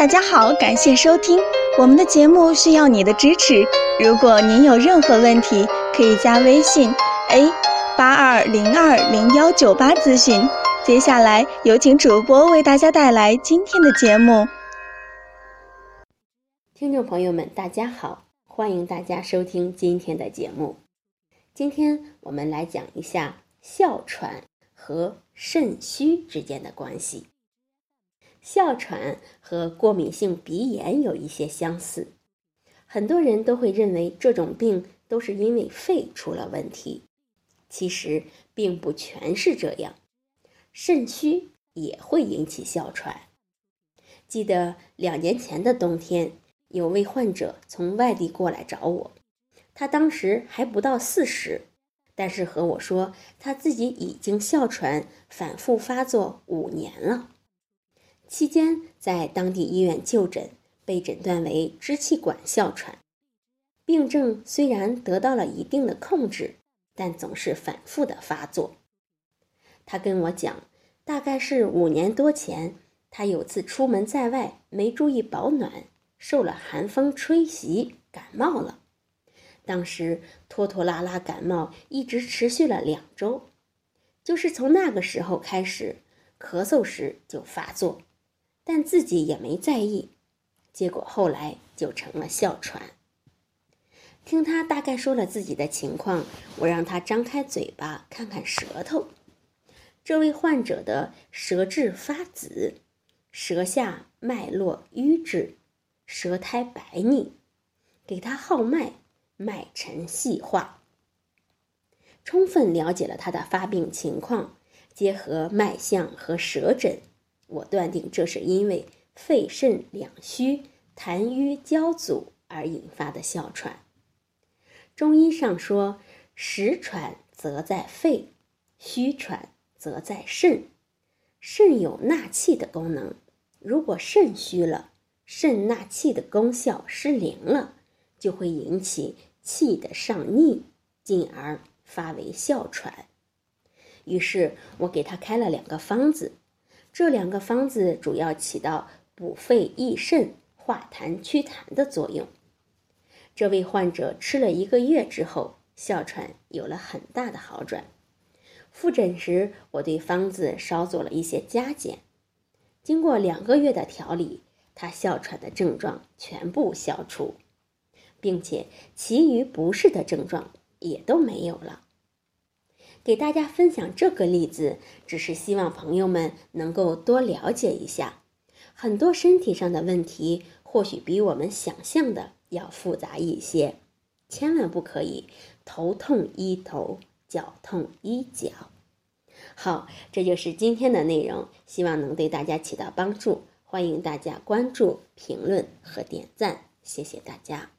大家好，感谢收听我们的节目，需要你的支持。如果您有任何问题，可以加微信 a 八二零二零幺九八咨询。接下来有请主播为大家带来今天的节目。听众朋友们，大家好，欢迎大家收听今天的节目。今天我们来讲一下哮喘和肾虚之间的关系。哮喘和过敏性鼻炎有一些相似，很多人都会认为这种病都是因为肺出了问题，其实并不全是这样，肾虚也会引起哮喘。记得两年前的冬天，有位患者从外地过来找我，他当时还不到四十，但是和我说他自己已经哮喘反复发作五年了。期间在当地医院就诊，被诊断为支气管哮喘，病症虽然得到了一定的控制，但总是反复的发作。他跟我讲，大概是五年多前，他有次出门在外没注意保暖，受了寒风吹袭，感冒了。当时拖拖拉拉感冒一直持续了两周，就是从那个时候开始，咳嗽时就发作。但自己也没在意，结果后来就成了哮喘。听他大概说了自己的情况，我让他张开嘴巴看看舌头。这位患者的舌质发紫，舌下脉络瘀滞，舌苔白腻，给他号脉，脉沉细化。充分了解了他的发病情况，结合脉象和舌诊。我断定这是因为肺肾两虚、痰瘀交阻而引发的哮喘。中医上说，实喘则在肺，虚喘则在肾。肾有纳气的功能，如果肾虚了，肾纳气的功效失灵了，就会引起气的上逆，进而发为哮喘。于是我给他开了两个方子。这两个方子主要起到补肺益肾、化痰祛痰的作用。这位患者吃了一个月之后，哮喘有了很大的好转。复诊时，我对方子稍做了一些加减。经过两个月的调理，他哮喘的症状全部消除，并且其余不适的症状也都没有了。给大家分享这个例子，只是希望朋友们能够多了解一下，很多身体上的问题或许比我们想象的要复杂一些，千万不可以头痛医头，脚痛医脚。好，这就是今天的内容，希望能对大家起到帮助，欢迎大家关注、评论和点赞，谢谢大家。